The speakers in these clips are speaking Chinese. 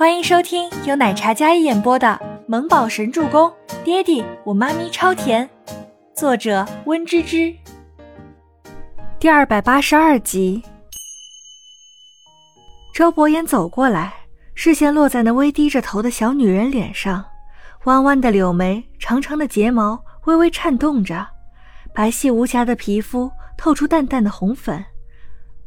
欢迎收听由奶茶嘉一演播的《萌宝神助攻》，爹地我妈咪超甜，作者温芝芝。第二百八十二集。周伯言走过来，视线落在那微低着头的小女人脸上，弯弯的柳眉，长长的睫毛微微颤动着，白皙无瑕的皮肤透出淡淡的红粉，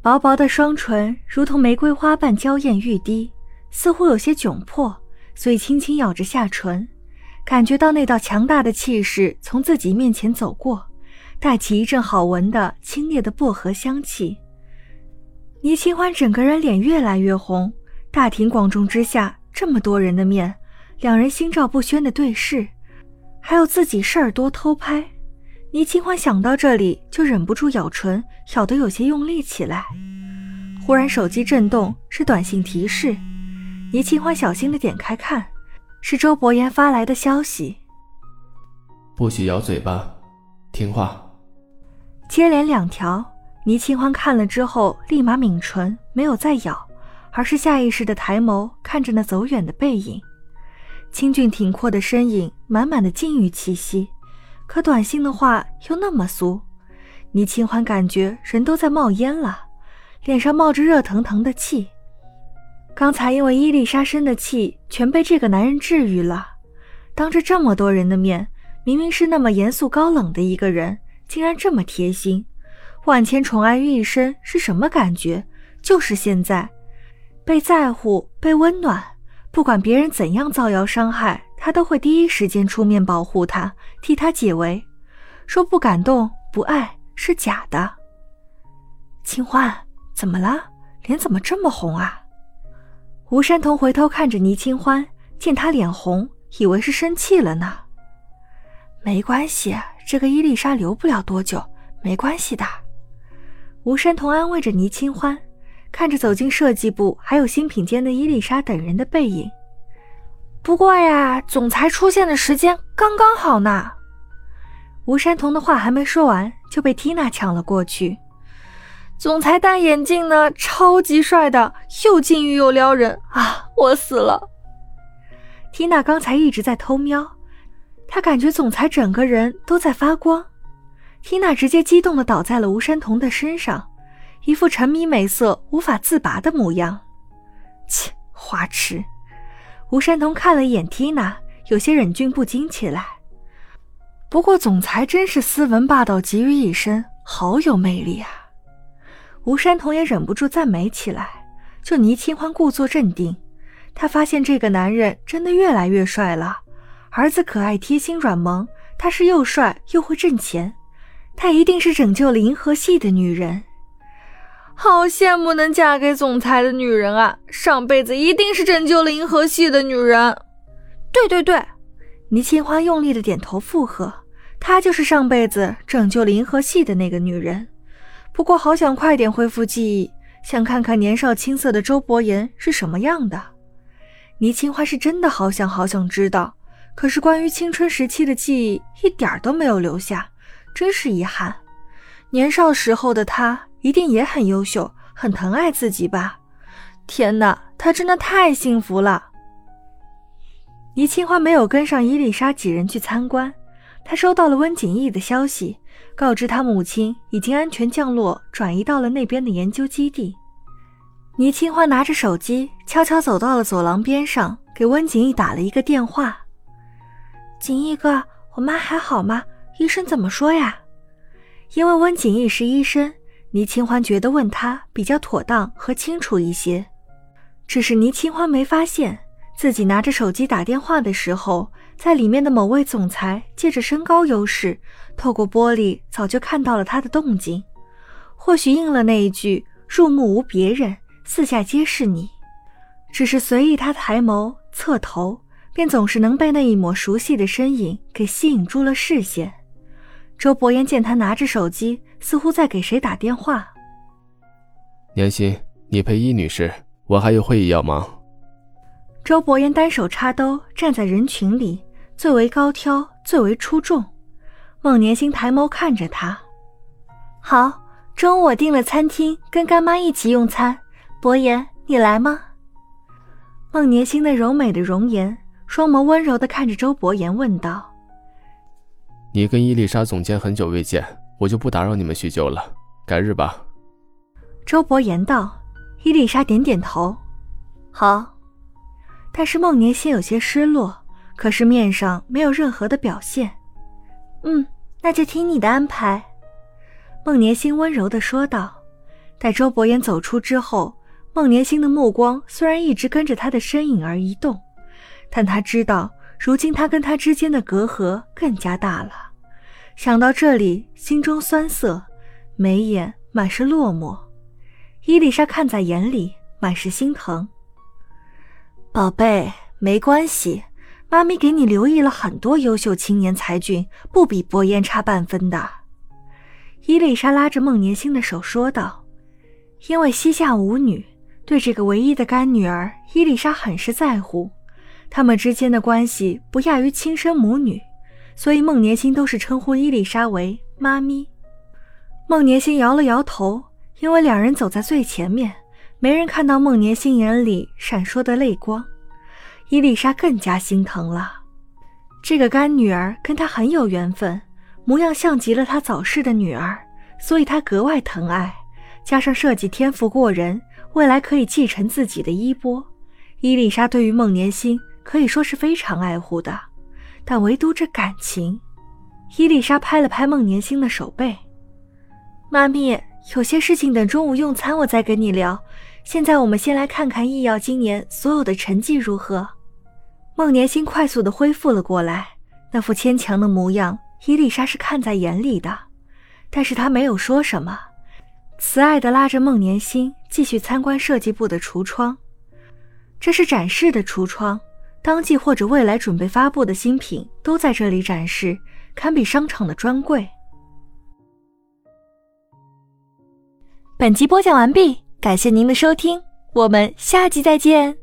薄薄的双唇如同玫瑰花瓣娇艳欲滴。似乎有些窘迫，所以轻轻咬着下唇，感觉到那道强大的气势从自己面前走过，带起一阵好闻的清冽的薄荷香气。倪清欢整个人脸越来越红，大庭广众之下，这么多人的面，两人心照不宣的对视，还有自己事儿多偷拍。倪清欢想到这里，就忍不住咬唇，咬得有些用力起来。忽然手机震动，是短信提示。倪清欢小心的点开看，是周伯言发来的消息。不许咬嘴巴，听话。接连两条，倪清欢看了之后，立马抿唇，没有再咬，而是下意识的抬眸看着那走远的背影，清俊挺阔的身影，满满的禁欲气息。可短信的话又那么俗，倪清欢感觉人都在冒烟了，脸上冒着热腾腾的气。刚才因为伊丽莎生的气全被这个男人治愈了，当着这么多人的面，明明是那么严肃高冷的一个人，竟然这么贴心，万千宠爱于一身是什么感觉？就是现在，被在乎，被温暖，不管别人怎样造谣伤害，他都会第一时间出面保护他，替他解围，说不感动、不爱是假的。清欢，怎么了？脸怎么这么红啊？吴山童回头看着倪清欢，见她脸红，以为是生气了呢。没关系，这个伊丽莎留不了多久，没关系的。吴山童安慰着倪清欢，看着走进设计部还有新品间的伊丽莎等人的背影。不过呀，总裁出现的时间刚刚好呢。吴山童的话还没说完，就被缇娜抢了过去。总裁戴眼镜呢，超级帅的，又禁欲又撩人啊！我死了。缇娜刚才一直在偷瞄，她感觉总裁整个人都在发光。缇娜直接激动的倒在了吴山童的身上，一副沉迷美色无法自拔的模样。切，花痴！吴山童看了一眼缇娜，有些忍俊不禁起来。不过总裁真是斯文霸道集于一身，好有魅力啊！吴山童也忍不住赞美起来。就倪清欢故作镇定，他发现这个男人真的越来越帅了。儿子可爱、贴心、软萌，他是又帅又会挣钱，他一定是拯救了银河系的女人。好羡慕能嫁给总裁的女人啊！上辈子一定是拯救了银河系的女人。对对对，倪清欢用力的点头附和，她就是上辈子拯救了银河系的那个女人。不过，好想快点恢复记忆，想看看年少青涩的周伯言是什么样的。倪清欢是真的好想好想知道，可是关于青春时期的记忆一点都没有留下，真是遗憾。年少时候的他一定也很优秀，很疼爱自己吧？天哪，他真的太幸福了。倪清欢没有跟上伊丽莎几人去参观，他收到了温景逸的消息。告知他母亲已经安全降落，转移到了那边的研究基地。倪清欢拿着手机，悄悄走到了走廊边上，给温景逸打了一个电话：“景逸哥，我妈还好吗？医生怎么说呀？”因为温景逸是医生，倪清欢觉得问他比较妥当和清楚一些。只是倪清欢没发现自己拿着手机打电话的时候。在里面的某位总裁借着身高优势，透过玻璃早就看到了他的动静，或许应了那一句“入目无别人，四下皆是你”。只是随意他抬眸侧头，便总是能被那一抹熟悉的身影给吸引住了视线。周伯言见他拿着手机，似乎在给谁打电话。年心，你陪伊女士，我还有会议要忙。周伯言单手插兜，站在人群里，最为高挑，最为出众。孟年星抬眸看着他，好，中午我订了餐厅，跟干妈一起用餐。伯言，你来吗？孟年星那柔美的容颜，双眸温柔的看着周伯言，问道：“你跟伊丽莎总监很久未见，我就不打扰你们叙旧了，改日吧。”周伯言道。伊丽莎点点头，好。但是孟年星有些失落，可是面上没有任何的表现。嗯，那就听你的安排。孟年星温柔的说道。待周伯言走出之后，孟年星的目光虽然一直跟着他的身影而移动，但他知道如今他跟他之间的隔阂更加大了。想到这里，心中酸涩，眉眼满是落寞。伊丽莎看在眼里，满是心疼。宝贝，没关系，妈咪给你留意了很多优秀青年才俊，不比伯言差半分的。伊丽莎拉着孟年星的手说道。因为膝下无女，对这个唯一的干女儿，伊丽莎很是在乎。他们之间的关系不亚于亲生母女，所以孟年星都是称呼伊丽莎为妈咪。孟年星摇了摇头，因为两人走在最前面，没人看到孟年星眼里闪烁的泪光。伊丽莎更加心疼了，这个干女儿跟她很有缘分，模样像极了她早逝的女儿，所以她格外疼爱。加上设计天赋过人，未来可以继承自己的衣钵。伊丽莎对于孟年星可以说是非常爱护的，但唯独这感情。伊丽莎拍了拍孟年星的手背：“妈咪，有些事情等中午用餐我再跟你聊。现在我们先来看看易耀今年所有的成绩如何。”孟年星快速的恢复了过来，那副牵强的模样，伊丽莎是看在眼里的，但是她没有说什么。慈爱的拉着孟年星继续参观设计部的橱窗，这是展示的橱窗，当季或者未来准备发布的新品都在这里展示，堪比商场的专柜。本集播讲完毕，感谢您的收听，我们下集再见。